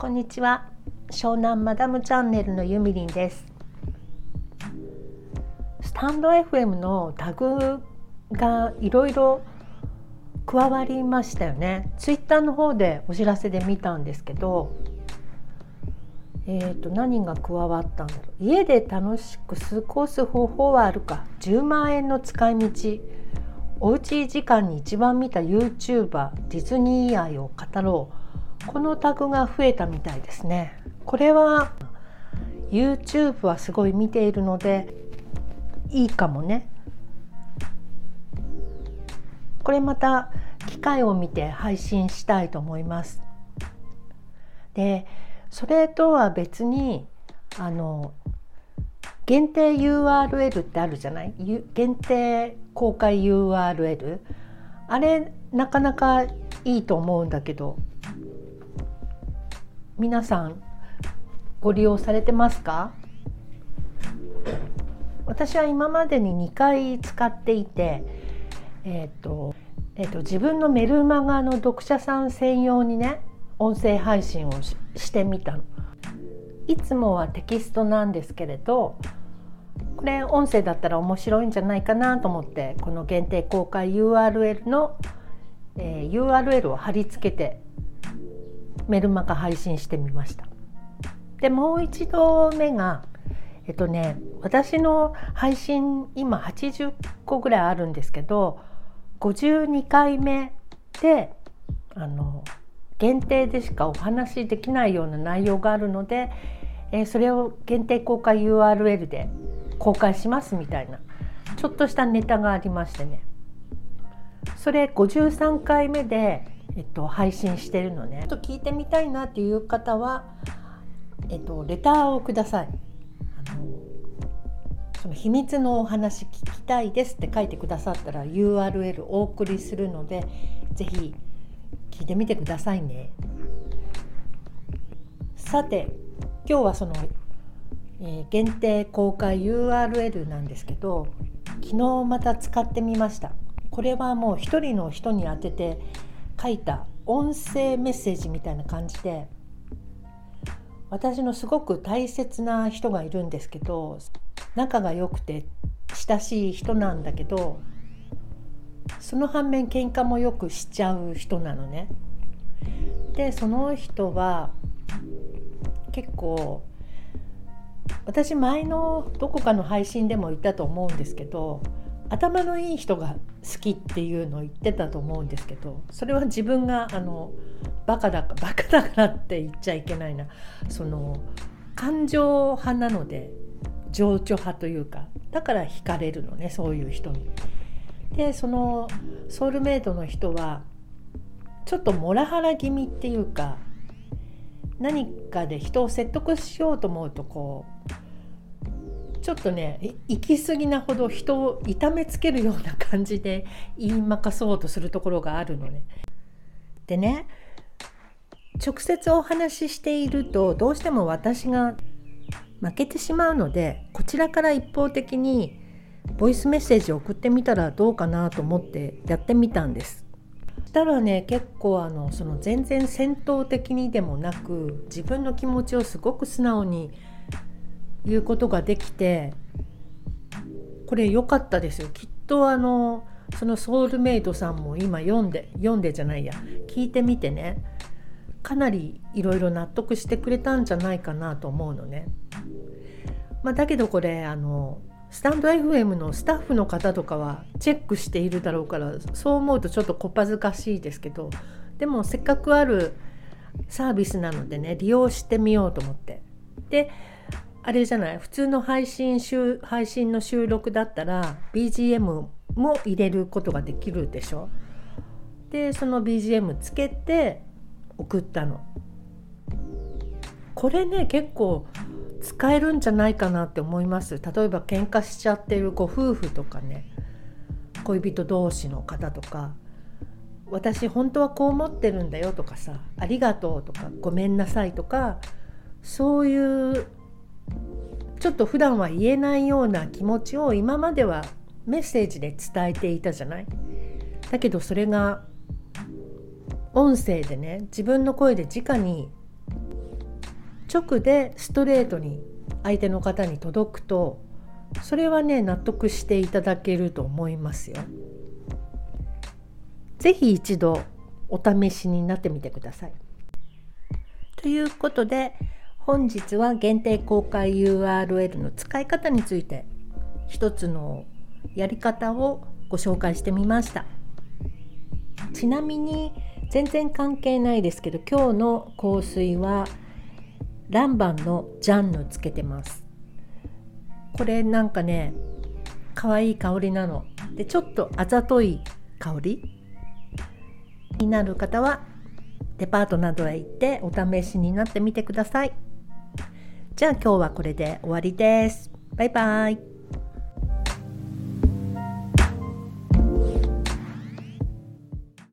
こんにちは。湘南マダムチャンネルのゆみりんです。スタンド FM のタグがいろいろ加わりましたよね。ツイッターの方でお知らせで見たんですけどえーと、何が加わったんだろう。家で楽しく過ごす方法はあるか。10万円の使い道。おうち時間に一番見た YouTuber ディズニー愛を語ろう。このタグが増えたみたいですね。これは YouTube はすごい見ているのでいいかもね。これまた機会を見て配信したいと思います。でそれとは別にあの限定 URL ってあるじゃない？限定公開 URL あれなかなかいいと思うんだけど。皆さんご利用されてますか？私は今までに2回使っていて、えーとえーと、自分のメルマガの読者さん専用にね音声配信をしてみたの。いつもはテキストなんですけれどこれ音声だったら面白いんじゃないかなと思ってこの限定公開 URL の、えー、URL を貼り付けてメルマガ配信してみました。でもう一度目がえっとね私の配信今80個ぐらいあるんですけど52回目であの限定でしかお話しできないような内容があるので、えー、それを限定公開 URL で公開しますみたいなちょっとしたネタがありましてねそれ53回目でえっと、配信してるのね。ちょっと聞いてみたいなっていう方は、えっと、レターをください。あのその秘密のお話聞きたいですって書いてくださったら URL お送りするので是非聞いてみてくださいね。さて今日はその、えー、限定公開 URL なんですけど昨日また使ってみました。これはもう一人の人に当てて書いた音声メッセージみたいな感じで私のすごく大切な人がいるんですけど仲が良くて親しい人なんだけどその反面喧嘩もよくしちゃう人なのね。でその人は結構私前のどこかの配信でも言ったと思うんですけど頭のいい人が好きっていうのを言ってたと思うんですけどそれは自分があのバカだかバカだからって言っちゃいけないなその感情派なので情緒派というかだから惹かれるのねそういう人に。でそのソウルメイトの人はちょっとモラハラ気味っていうか何かで人を説得しようと思うとこうちょっとね行き過ぎなほど人を痛めつけるような感じで言いまかそうとするところがあるのね。でね直接お話ししているとどうしても私が負けてしまうのでこちらから一方的にボイスメッセージを送ってみたらどうかなと思ってやってみたんです。したらね結構あのその全然戦闘的にでもなく自分の気持ちをすごく素直にいうことができてこれ良かったですよきっとあのそのソウルメイトさんも今読んで読んでじゃないや聞いてみてねかなりいろいろ納得してくれたんじゃないかなと思うのね。まあ、だけどこれあのスタンド FM のスタッフの方とかはチェックしているだろうからそう思うとちょっとこっぱずかしいですけどでもせっかくあるサービスなのでね利用してみようと思って。であれじゃない？普通の配信配信の収録だったら BGM も入れることができるでしょ？でその BGM つけて送ったの。これね結構使えるんじゃないかなって思います。例えば喧嘩しちゃってるご夫婦とかね。恋人同士の方とか。私本当はこう思ってるんだよとかさありがとうとかごめんなさいとかそういうちょっと普段は言えないような気持ちを今まではメッセージで伝えていたじゃない？だけどそれが音声でね自分の声で直に直でストレートに相手の方に届くとそれはね納得していただけると思いますよ。是非一度お試しになってみてください。ということで本日は限定公開 URL の使い方について一つのやり方をご紹介してみました。ちなみに全然関係ないですけど今日の香水はランバンのジャンヌつけてます。これなんかね可愛い香りなの。でちょっとあざとい香りになる方はデパートなどへ行ってお試しになってみてください。じゃあ今日はこれで終わりです。バイバイ。